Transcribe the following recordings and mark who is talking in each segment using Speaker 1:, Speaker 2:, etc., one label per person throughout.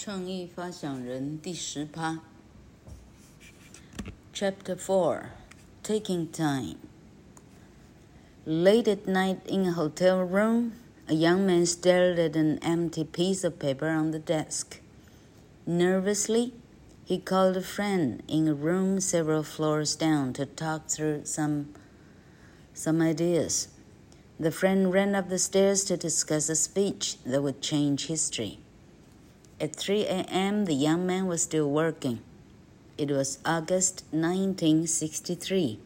Speaker 1: 创意发想人第十趴。Chapter Four, Taking Time. Late at night in a hotel room, a young man stared at an empty piece of paper on the desk. Nervously, he called a friend in a room several floors down to talk through some some ideas. The friend ran up the stairs to discuss a speech that would change history. At 3 a.m., the young man was still working. It was August 1963,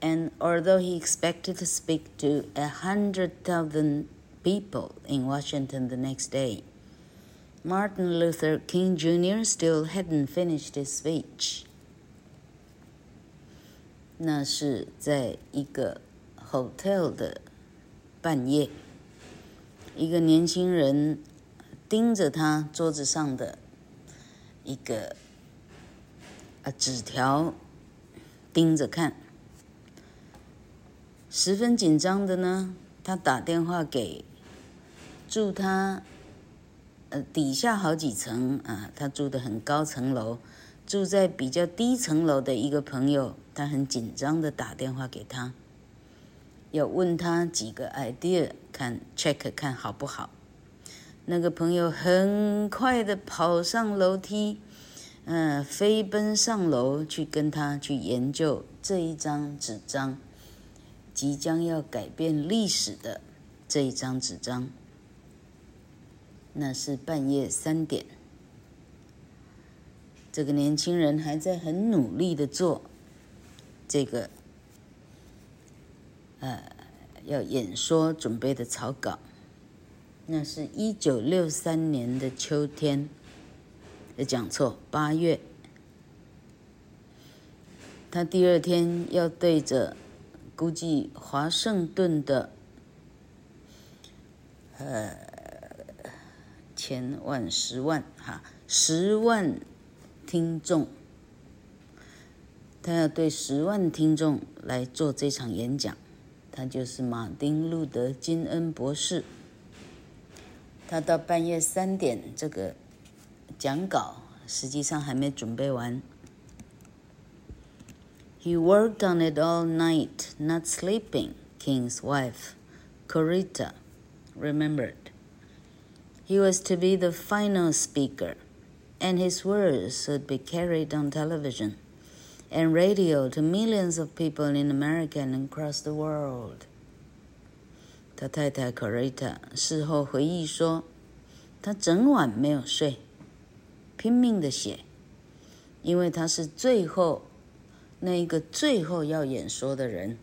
Speaker 1: and although he expected to speak to a hundred thousand people in Washington the next day, Martin Luther King Jr. still hadn't finished his speech. 那是在一个 hotel 的半夜，一个年轻人。 盯着他桌子上的一个啊纸条，盯着看，十分紧张的呢。他打电话给住他呃底下好几层啊，他住的很高层楼，住在比较低层楼的一个朋友，他很紧张的打电话给他，要问他几个 idea，看 check 看好不好。那个朋友很快的跑上楼梯，嗯、呃，飞奔上楼去跟他去研究这一张纸张，即将要改变历史的这一张纸张。那是半夜三点，这个年轻人还在很努力的做这个，呃，要演说准备的草稿。那是一九六三年的秋天，讲错，八月。他第二天要对着估计华盛顿的呃千万十万哈十万听众，他要对十万听众来做这场演讲，他就是马丁路德金恩博士。他到半夜三点，这个讲稿实际上还没准备完。He worked on it all night, not sleeping. King's wife, Corita, remembered. He was to be the final speaker, and his words would be carried on television and radio to millions of people in America and across the world. 他太太 Coretta 事后回忆说：“他整晚没有睡，拼命的写，因为他是最后那一个最后要演说的人。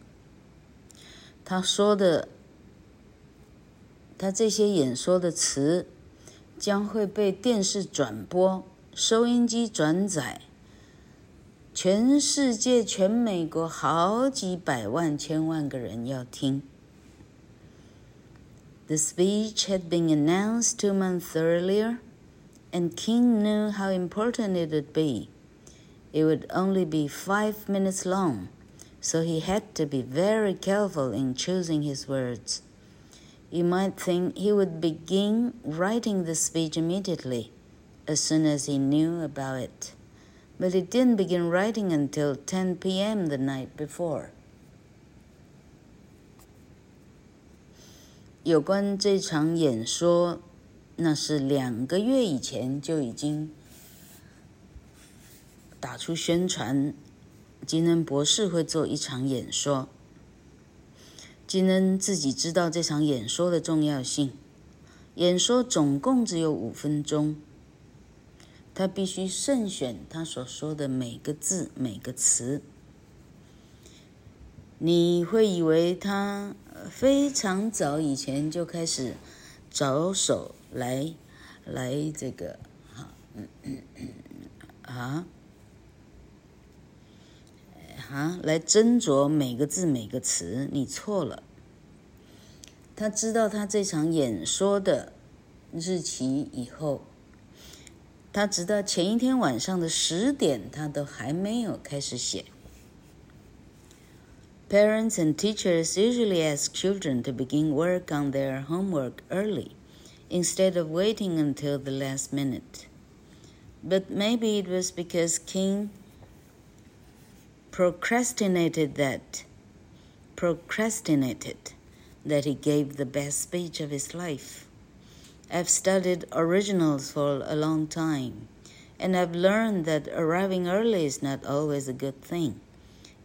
Speaker 1: 他说的，他这些演说的词将会被电视转播、收音机转载，全世界、全美国好几百万、千万个人要听。” The speech had been announced two months earlier, and King knew how important it would be. It would only be five minutes long, so he had to be very careful in choosing his words. You might think he would begin writing the speech immediately, as soon as he knew about it, but he didn't begin writing until 10 p.m. the night before. 有关这场演说，那是两个月以前就已经打出宣传，金恩博士会做一场演说。金恩自己知道这场演说的重要性，演说总共只有五分钟，他必须慎选他所说的每个字每个词。你会以为他非常早以前就开始着手来来这个哈嗯嗯嗯啊啊来斟酌每个字每个词，你错了。他知道他这场演说的日期以后，他直到前一天晚上的十点，他都还没有开始写。Parents and teachers usually ask children to begin work on their homework early, instead of waiting until the last minute. But maybe it was because King procrastinated that, procrastinated that he gave the best speech of his life. I've studied originals for a long time, and I've learned that arriving early is not always a good thing.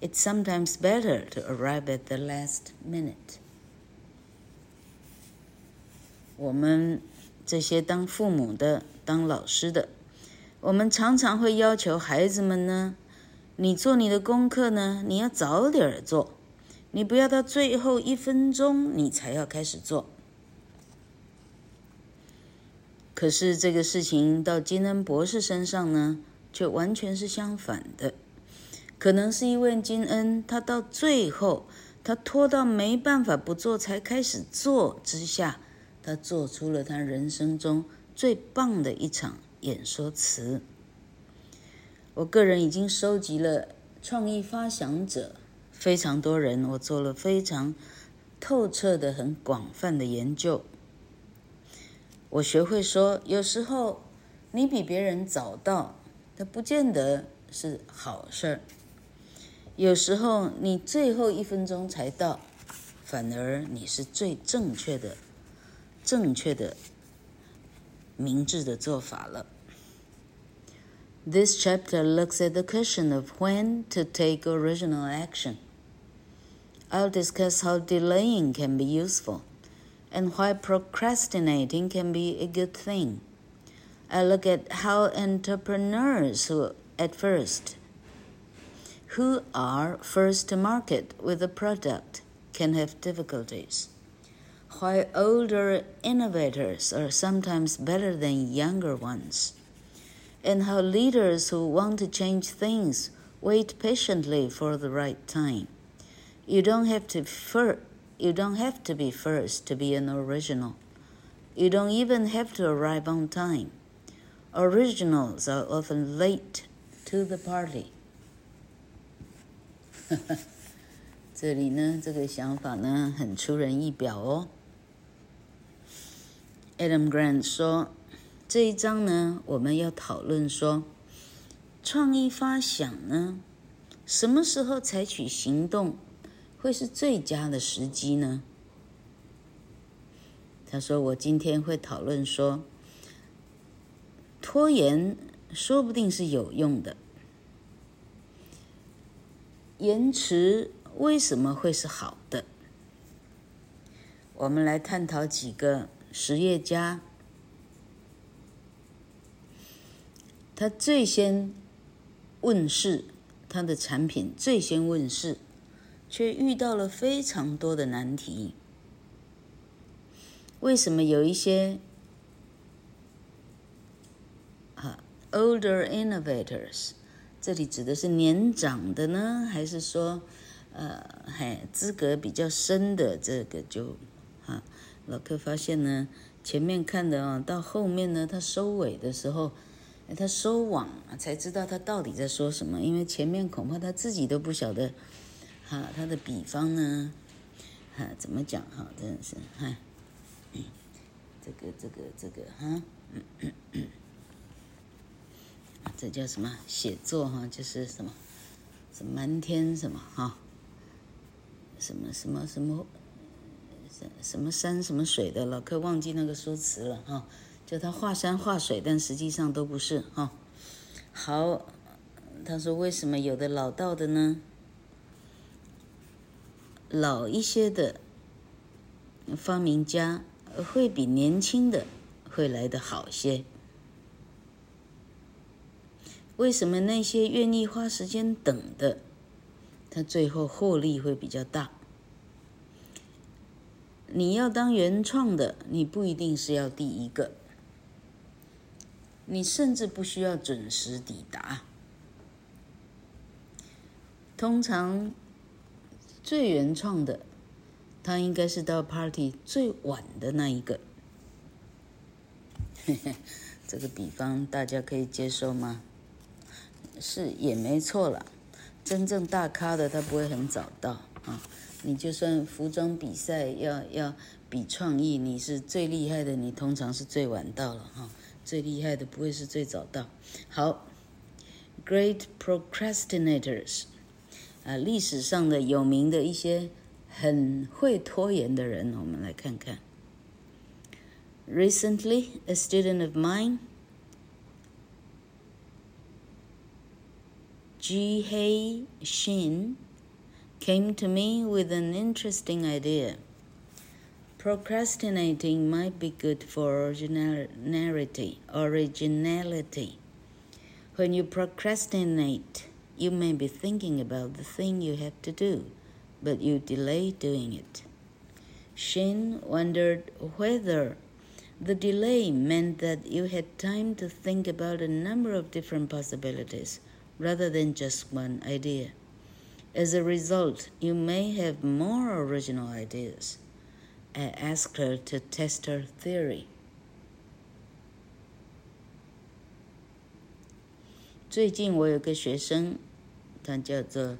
Speaker 1: It's sometimes better to arrive at the last minute. 我们这些当父母的、当老师的，我们常常会要求孩子们呢，你做你的功课呢，你要早点做，你不要到最后一分钟你才要开始做。可是这个事情到金恩博士身上呢，却完全是相反的。可能是因为金恩他到最后，他拖到没办法不做才开始做之下。他做出了他人生中最棒的一场演说词。我个人已经收集了创意发想者非常多人，我做了非常透彻的、很广泛的研究。我学会说，有时候你比别人早到，它不见得是好事儿；有时候你最后一分钟才到，反而你是最正确的。正确的、明智的做法了。This chapter looks at the question of when to take original action. I'll discuss how delaying can be useful and why procrastinating can be a good thing. I look at how entrepreneurs who at first who are first to market with a product can have difficulties why older innovators are sometimes better than younger ones, and how leaders who want to change things wait patiently for the right time. You don't have to fir- you don't have to be first to be an original. You don't even have to arrive on time. Originals are often late to the party. 这里呢，这个想法呢，很出人意表哦。Adam Grant 说：“这一章呢，我们要讨论说，创意发想呢，什么时候采取行动会是最佳的时机呢？”他说：“我今天会讨论说，拖延说不定是有用的，延迟为什么会是好的？我们来探讨几个。”实业家，他最先问世，他的产品最先问世，却遇到了非常多的难题。为什么有一些啊 older innovators，这里指的是年长的呢，还是说呃，嘿资格比较深的这个就啊？老客发现呢，前面看的啊，到后面呢，他收尾的时候，他收网才知道他到底在说什么，因为前面恐怕他自己都不晓得，哈，他的比方呢，哈，怎么讲哈，真的是，哈，这个这个这个哈，嗯嗯嗯，这叫什么写作哈，就是什么，什么满天什么哈，什么什么什么。什么什么山什么水的，老柯忘记那个说辞了哈。就他画山画水，但实际上都不是哈。好，他说为什么有的老道的呢？老一些的发明家会比年轻的会来得好些。为什么那些愿意花时间等的，他最后获利会比较大？你要当原创的，你不一定是要第一个，你甚至不需要准时抵达。通常最原创的，他应该是到 party 最晚的那一个。嘿 嘿这个比方大家可以接受吗？是也没错了，真正大咖的他不会很早到啊。你就算服装比赛要要比创意，你是最厉害的，你通常是最晚到了哈。最厉害的不会是最早到。好，Great procrastinators，啊，历史上的有名的一些很会拖延的人，我们来看看。Recently, a student of mine, Ji-Hei Shin, came to me with an interesting idea. Procrastinating might be good for originality. Originality. When you procrastinate, you may be thinking about the thing you have to do, but you delay doing it. Shin wondered whether the delay meant that you had time to think about a number of different possibilities rather than just one idea. As a result, you may have more original ideas. I asked her to test her theory. 最近我有个学生，他叫做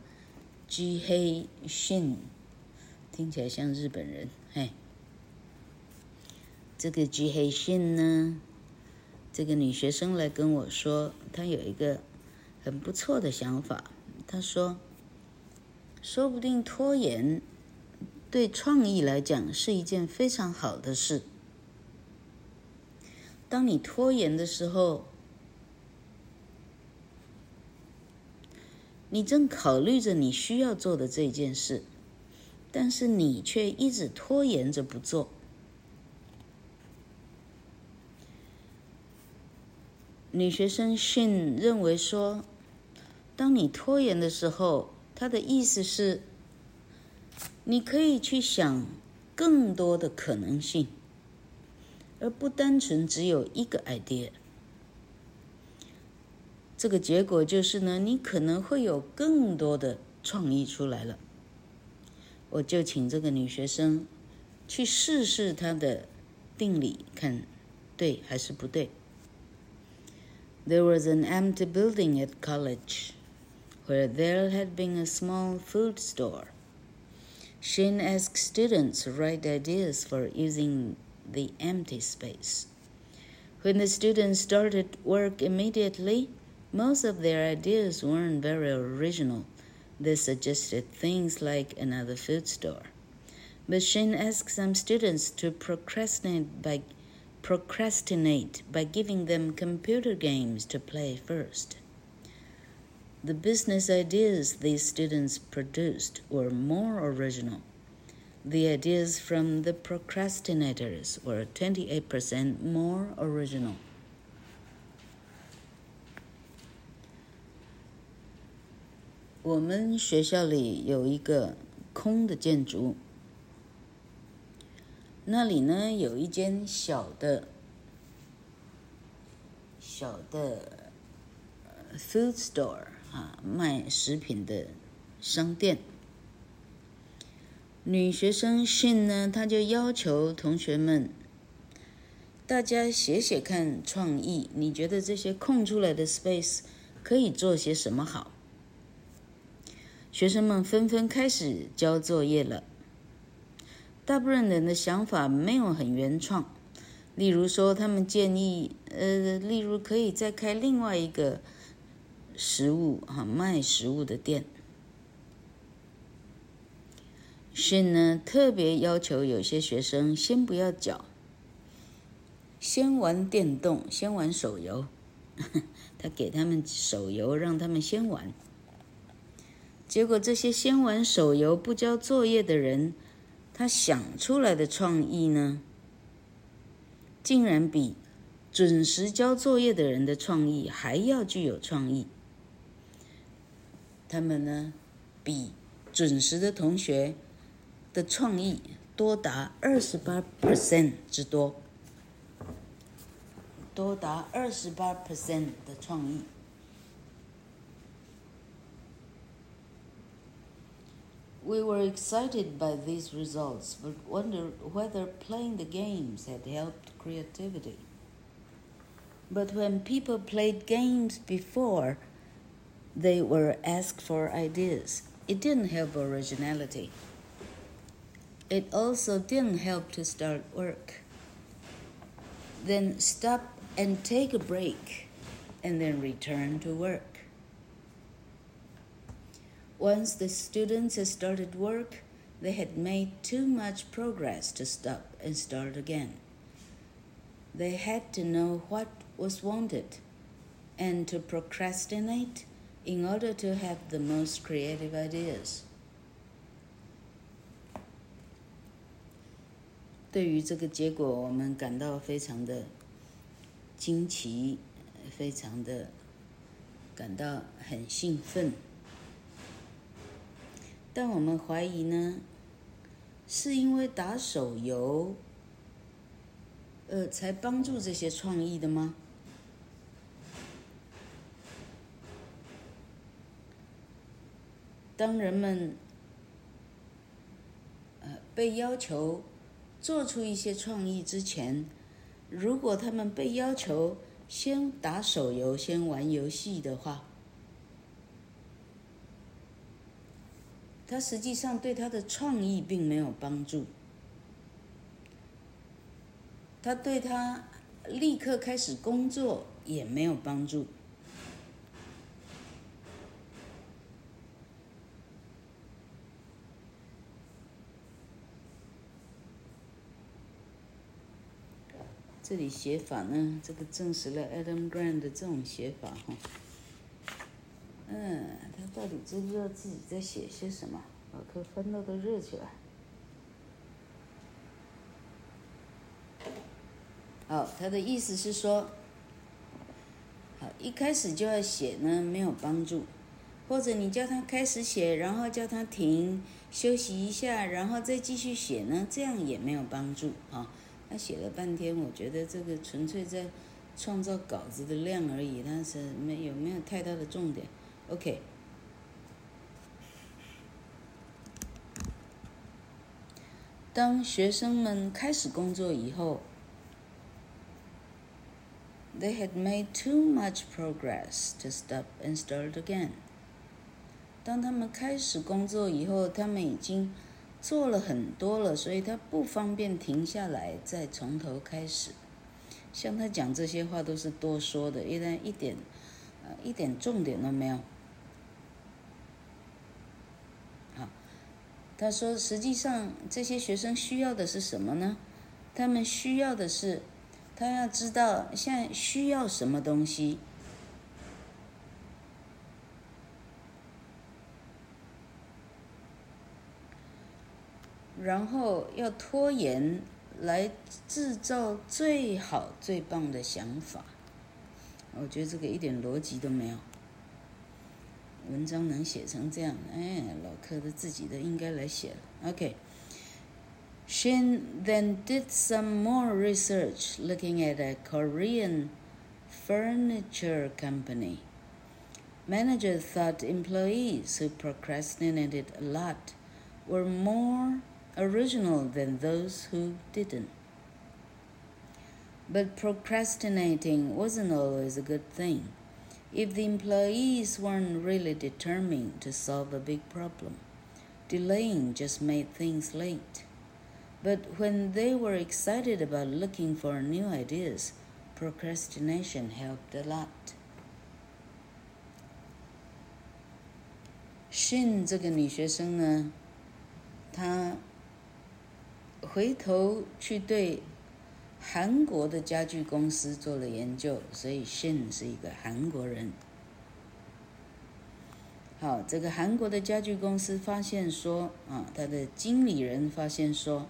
Speaker 1: Ji-Hei Shin，听起来像日本人。嘿，这个 Ji-Hei Shin 呢，这个女学生来跟我说，她有一个 很不错的想法。他说，说不定拖延。对创意来讲是一件非常好的事。当你拖延的时候，你正考虑着你需要做的这件事，但是你却一直拖延着不做。女学生信认为说，当你拖延的时候，她的意思是。你可以去想更多的可能性，而不单纯只有一个 idea。这个结果就是呢，你可能会有更多的创意出来了。我就请这个女学生去试试她的定理，看对还是不对。There was an empty building at college, where there had been a small food store. Shin asked students to write ideas for using the empty space. When the students started work immediately, most of their ideas weren't very original. They suggested things like another food store. But Shin asked some students to procrastinate by, procrastinate by giving them computer games to play first. The business ideas these students produced were more original. The ideas from the procrastinators were 28% more original. 我们学校里有一个空的建筑，那里呢有一间小的、小的 food store。 啊，卖食品的商店。女学生信呢，她就要求同学们，大家写写看创意。你觉得这些空出来的 space 可以做些什么好？学生们纷纷开始交作业了。大部分人的想法没有很原创，例如说，他们建议，呃，例如可以再开另外一个。食物哈，卖食物的店。训呢，特别要求有些学生先不要搅，先玩电动，先玩手游。他给他们手游，让他们先玩。结果这些先玩手游不交作业的人，他想出来的创意呢，竟然比准时交作业的人的创意还要具有创意。他们呢，比准时的同学的创意多达二十八 percent 之多，多达二十八 percent 的创意。We were excited by these results, but wondered whether playing the games had helped creativity. But when people played games before, they were asked for ideas. It didn't help originality. It also didn't help to start work. Then stop and take a break, and then return to work. Once the students had started work, they had made too much progress to stop and start again. They had to know what was wanted and to procrastinate in order to have the most creative ideas. 对于这个结果，我们感到非常的惊奇，非常的感到很兴奋。但我们怀疑呢，是因为打手游，呃，才帮助这些创意的吗？当人们，呃，被要求。做出一些创意之前，如果他们被要求先打手游、先玩游戏的话，他实际上对他的创意并没有帮助，他对他立刻开始工作也没有帮助。这里写法呢，这个证实了 Adam Grant 的这种写法哈。嗯，他到底知不知道自己在写些什么？把课翻到都热起来。好，他的意思是说，好，一开始就要写呢，没有帮助，或者你叫他开始写，然后叫他停，休息一下，然后再继续写呢，这样也没有帮助啊。他写了半天，我觉得这个纯粹在创造稿子的量而已，但是没有没有太大的重点。OK，当学生们开始工作以后，They had made too much progress to stop and start again。当他们开始工作以后，他们已经。做了很多了，所以他不方便停下来再从头开始。像他讲这些话都是多说的，一点一点，呃，一点重点都没有。好，他说，实际上这些学生需要的是什么呢？他们需要的是，他要知道现在需要什么东西。然后要拖延来制造最好最棒的想法，我觉得这个一点逻辑都没有。文章能写成这样，哎，老柯的自己的应该来写了。OK。Shin then did some more research looking at a Korean furniture company. Manager thought employees who procrastinated a lot were more original than those who didn't. But procrastinating wasn't always a good thing. If the employees weren't really determined to solve a big problem, delaying just made things late. But when they were excited about looking for new ideas, procrastination helped a lot. Shin 这个女学生呢，她。 回头去对韩国的家具公司做了研究，所以 Shin 是一个韩国人。好，这个韩国的家具公司发现说，啊，他的经理人发现说，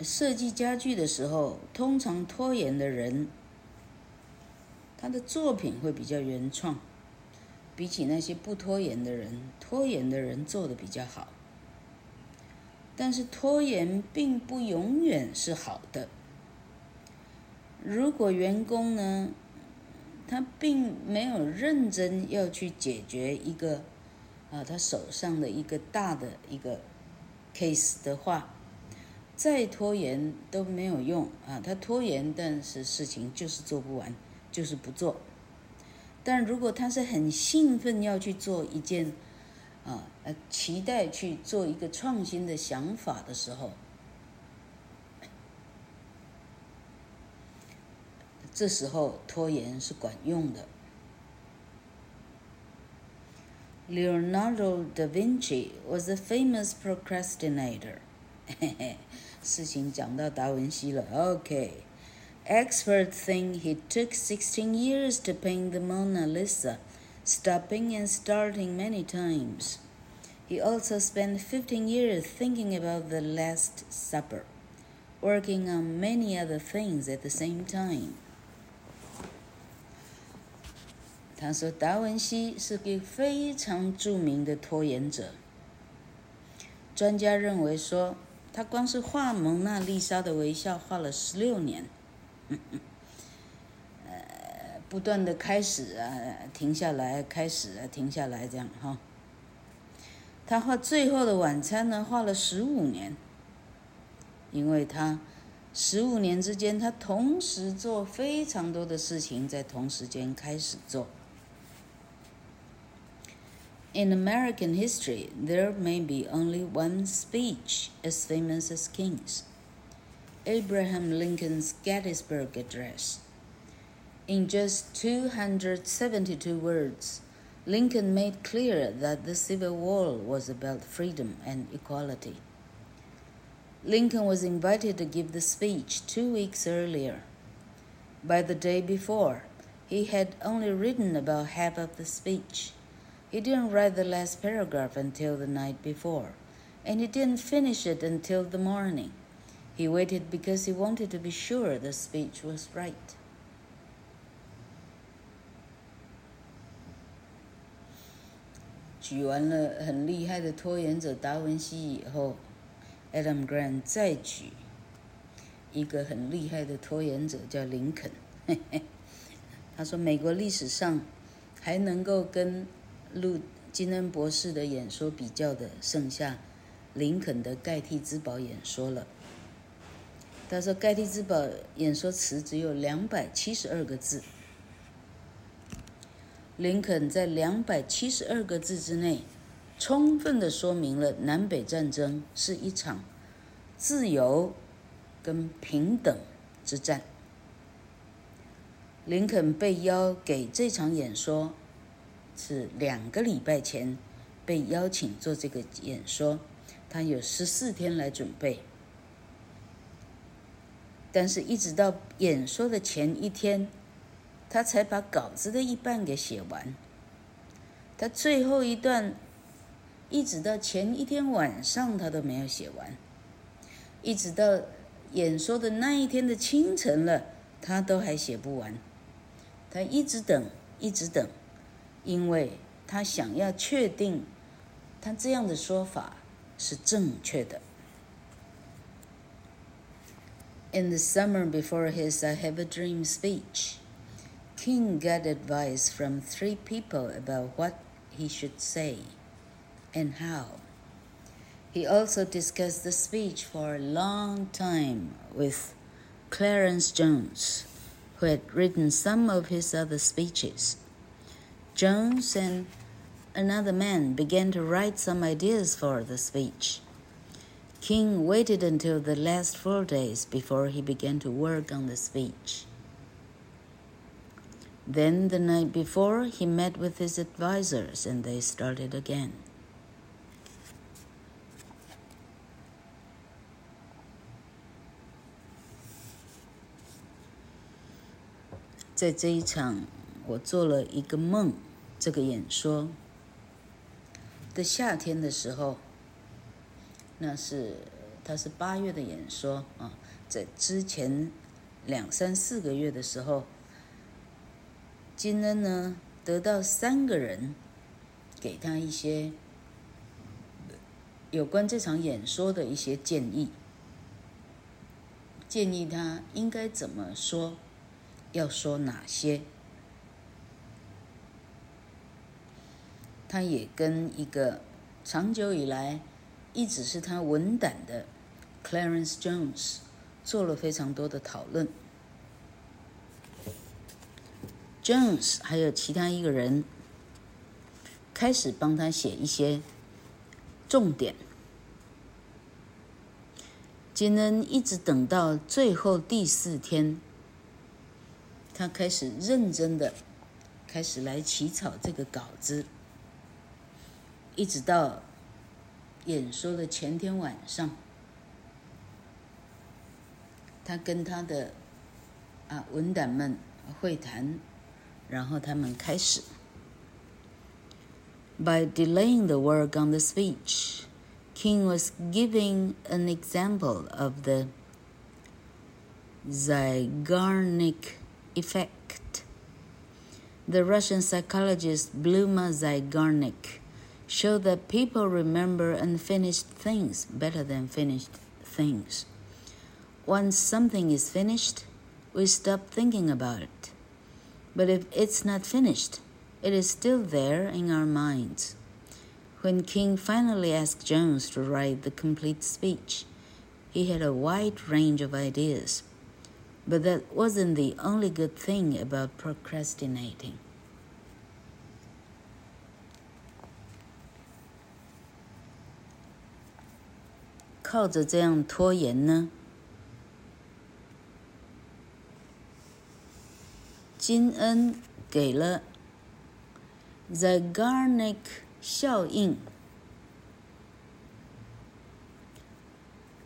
Speaker 1: 设计家具的时候，通常拖延的人，他的作品会比较原创，比起那些不拖延的人，拖延的人做的比较好。但是拖延并不永远是好的。如果员工呢，他并没有认真要去解决一个啊，他手上的一个大的一个 case 的话，再拖延都没有用啊。他拖延，但是事情就是做不完，就是不做。但如果他是很兴奋要去做一件。啊，呃，期待去做一个创新的想法的时候，这时候拖延是管用的。Leonardo da Vinci was a famous procrastinator. 嘿嘿，事情讲到达文西了。OK，experts think he took 16 years to paint the Mona Lisa, stopping and starting many times. He also spent 15 years thinking about the Last Supper, working on many other things at the same time. 他说，达文西是个非常着名的拖延者。专家认为说，他光是画蒙娜丽莎的微笑画了十六年。 不断的开始啊，停下来，开始啊，停下来，这样哈。他画《最后的晚餐》呢，画了十五年，因为他十五年之间，他同时做非常多的事情，在同时间开始做。In American history, there may be only one speech as famous as King's. Abraham Lincoln's Gettysburg Address. In just 272 words, Lincoln made clear that the Civil War was about freedom and equality. Lincoln was invited to give the speech two weeks earlier. By the day before, he had only written about half of the speech. He didn't write the last paragraph until the night before, and he didn't finish it until the morning. He waited because he wanted to be sure the speech was right. 举完了很厉害的拖延者达文西以后，Adam Grant 再举一个很厉害的拖延者叫林肯。他说，美国历史上还能够跟路金恩博士的演说比较的，剩下林肯的盖蒂兹堡演说了。他说：“盖蒂兹堡演说词只有两百七十二个字。林肯在两百七十二个字之内，充分的说明了南北战争是一场自由跟平等之战。林肯被邀给这场演说，是两个礼拜前被邀请做这个演说，他有十四天来准备。”但是，一直到演说的前一天，他才把稿子的一半给写完。他最后一段，一直到前一天晚上，他都没有写完。一直到演说的那一天的清晨了，他都还写不完。他一直等，一直等，因为他想要确定，他这样的说法是正确的。In the summer before his I Have a Dream speech, King got advice from three people about what he should say and how. He also discussed the speech for a long time with Clarence Jones, who had written some of his other speeches. Jones and another man began to write some ideas for the speech. King waited until the last four days before he began to work on the speech. Then, the night before, he met with his advisors and they started again. 在这一场，我做了一个梦，这个演说的夏天的时候。那是，他是八月的演说啊，在之前两三四个月的时候，金恩呢得到三个人给他一些有关这场演说的一些建议，建议他应该怎么说，要说哪些。他也跟一个长久以来。一直是他文胆的 Clarence Jones 做了非常多的讨论。Jones 还有其他一个人开始帮他写一些重点。金恩一直等到最后第四天，他开始认真的开始来起草这个稿子，一直到演说的前天晚上，他跟他的啊文胆们会谈，然后他们开始。By delaying the work on the speech, King was giving an example of the Zeigarnik effect. The Russian psychologist Bluma Zygarnik showed that people remember unfinished things better than finished things. Once something is finished, we stop thinking about it. But if it's not finished, it is still there in our minds. When King finally asked Jones to write the complete speech, he had a wide range of ideas. But that wasn't the only good thing about procrastinating. 靠着这样拖延呢， 金恩给了 Zeigarnik 效应，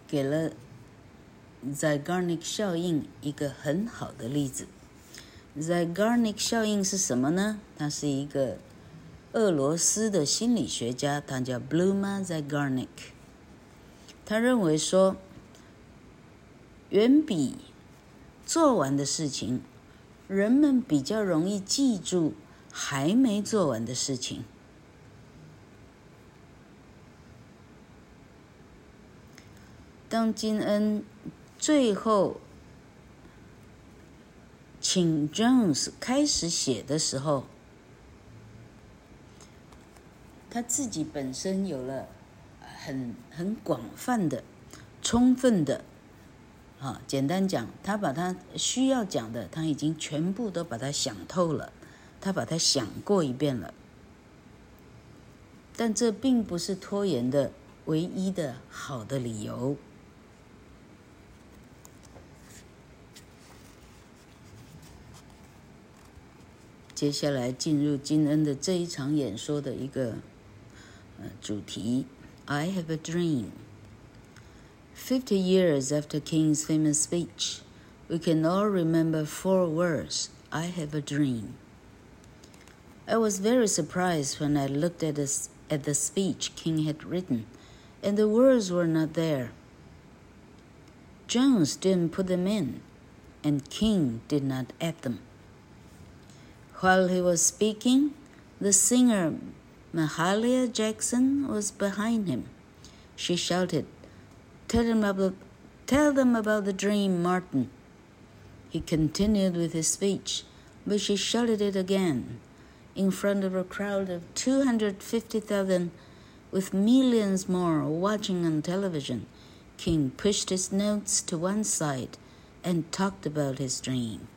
Speaker 1: 给了 Zeigarnik 效应一个很好的例子。Zeigarnik 效应是什么呢？他是一个俄罗斯的心理学家，他叫 Bluma Zeigarnik。他认为说，远比做完的事情，人们比较容易记住。还没做完的事情。当金恩最后请 Jones 开始写的时候，他自己本身有了很很广泛的、充分的，啊，简单讲，他把他需要讲的，他已经全部都把它想透了。他把它想过一遍了，但这并不是拖延的唯一的好的理由。接下来进入金恩的这一场演说的一个呃主题：I have a dream. Fifty years after King's famous speech, we can all remember four words: I have a dream. I was very surprised when I looked at, this, at the speech King had written, and the words were not there. Jones didn't put them in, and King did not add them. While he was speaking, the singer Mahalia Jackson was behind him. She shouted, Tell them about, tell them about the dream, Martin. He continued with his speech, but she shouted it again in front of a crowd of 250,000 with millions more watching on television, King pushed his notes to one side and talked about his dream.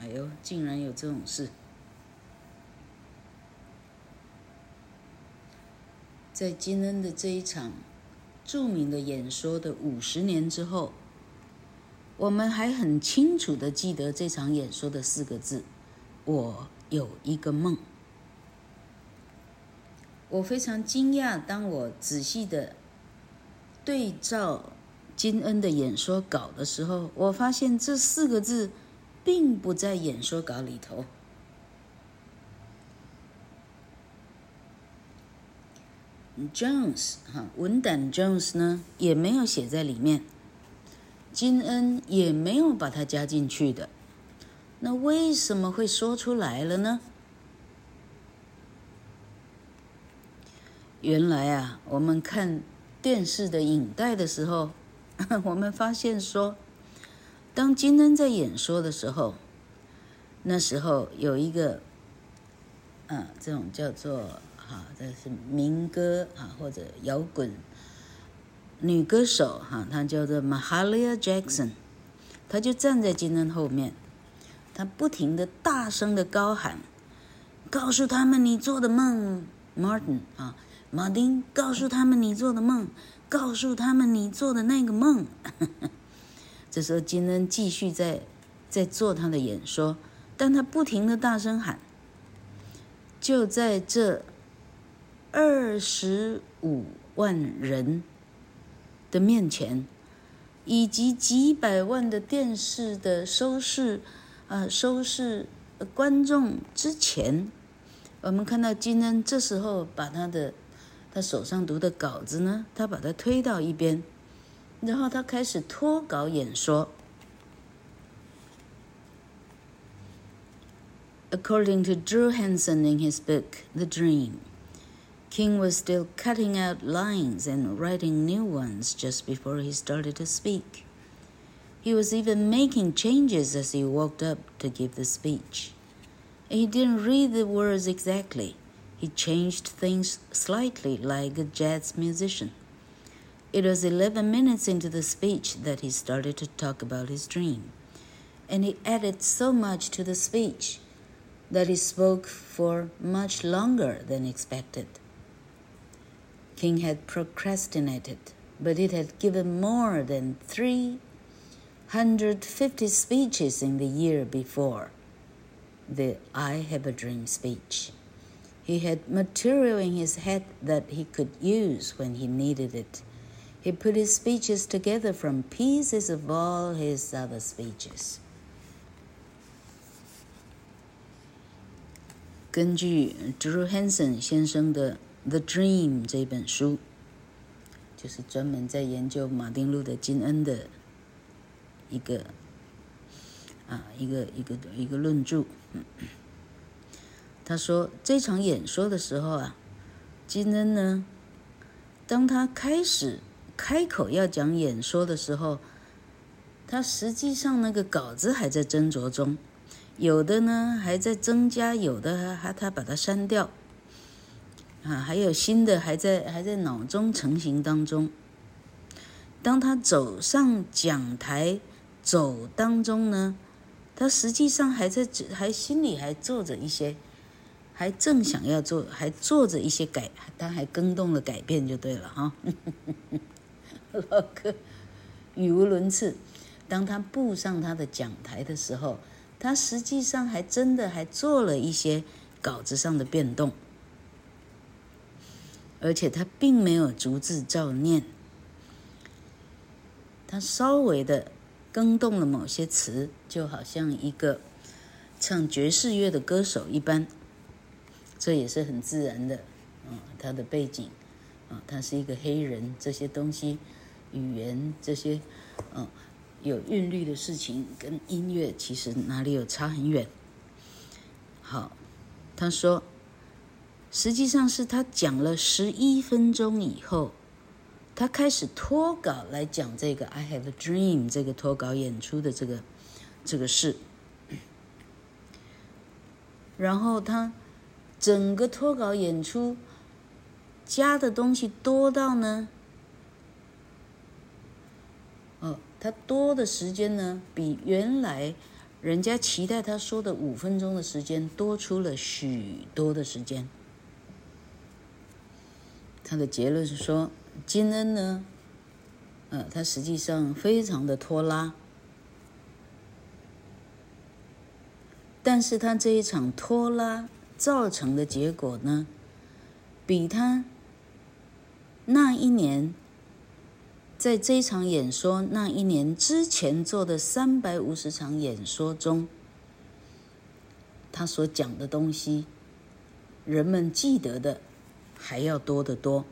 Speaker 1: 哎呦，竟然有这种事！ 在金恩的这一场著名的演说的五十年之后。我们还很清楚的记得这场演说的四个字：“我有一个梦。”我非常惊讶，当我仔细的对照金恩的演说稿的时候，我发现这四个字并不在演说稿里头。Jones 哈，文胆 Jones 呢，也没有写在里面。金恩也没有把它加进去的，那为什么会说出来了呢？原来啊，我们看电视的影带的时候，我们发现说，当金恩在演说的时候，那时候有一个，啊，这种叫做哈，这是民歌啊，或者摇滚。女歌手哈，她叫做 Mahalia Jackson，她就站在金恩后面，她不停地大声地高喊，告诉他们你做的梦，Martin 啊，马丁，告诉他们你做的梦，告诉他们你做的那个梦，这时候金恩继续在在做他的演说，但他不停的大声喊。就在这二十五万人的面前，以及几百万的电视的收视，呃，收视观众之前，我们看到金恩这时候把他的他手上读的稿子呢，他把它推到一边，然后他开始脱稿演说。According to Drew Hansen in his book, The Dream, King was still cutting out lines and writing new ones just before he started to speak. He was even making changes as he walked up to give the speech. He didn't read the words exactly. He changed things slightly like a jazz musician. It was 11 minutes into the speech that he started to talk about his dream. And he added so much to the speech that he spoke for much longer than expected King had procrastinated, but it had given more than 350 speeches in the year before the I Have a Dream speech. He had material in his head that he could use when he needed it. He put his speeches together from pieces of all his other speeches. 根据 Drew Hansen 先生的《 The Dream》这本书，就是专门在研究马丁路德金恩的一个啊一个一个一个论著。他说这场演说的时候啊，金恩呢，当他开始开口要讲演说的时候，他实际上那个稿子还在斟酌中。有的呢还在增加，有的还他把它删掉，啊，还有新的还在还在脑中成型当中。当他走上讲台走当中呢，他实际上还在还心里还做着一些，还正想要做，还做着一些改，他还更动了改变就对了哈。老哥语无伦次，当他步上他的讲台的时候。他实际上还真的还做了一些稿子上的变动，而且他并没有逐字照念，他稍微的更动了某些词，就好像一个唱爵士乐的歌手一般，这也是很自然的。啊，他的背景，啊，他是一个黑人，这些东西，语言这些，啊。有韵律的事情跟音乐其实哪里有差很远。好，他说，实际上是他讲了十一分钟以后，他开始脱稿来讲这个《I Have a Dream》这个脱稿演出的这个这个事。然后他整个脱稿演出加的东西多到呢，哦。他多的时间呢，比原来人家期待他说的五分钟的时间多出了许多的时间。他的结论是说，金恩呢，呃，他实际上非常的拖拉，但是他这一场拖拉造成的结果呢，比他那一年。在这一场演说那一年之前做的三百五十场演说中，他所讲的东西，人们记得的还要多得多。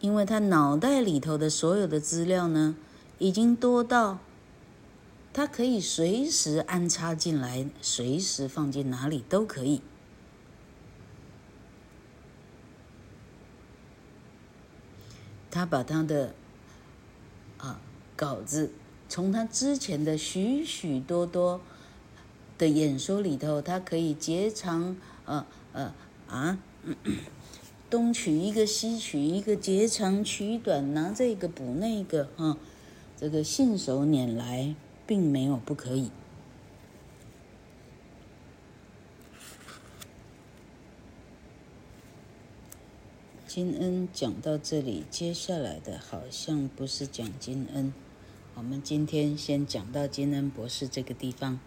Speaker 1: 因为他脑袋里头的所有的资料呢，已经多到他可以随时安插进来，随时放进哪里都可以。他把他的啊稿子从他之前的许许多多的演说里头，他可以截长，呃呃啊，东取一个西取一个，截长取短，拿这个补那个，哈，这个信手拈来，并没有不可以。金恩讲到这里，接下来的好像不是讲金恩，我们今天先讲到金恩博士这个地方。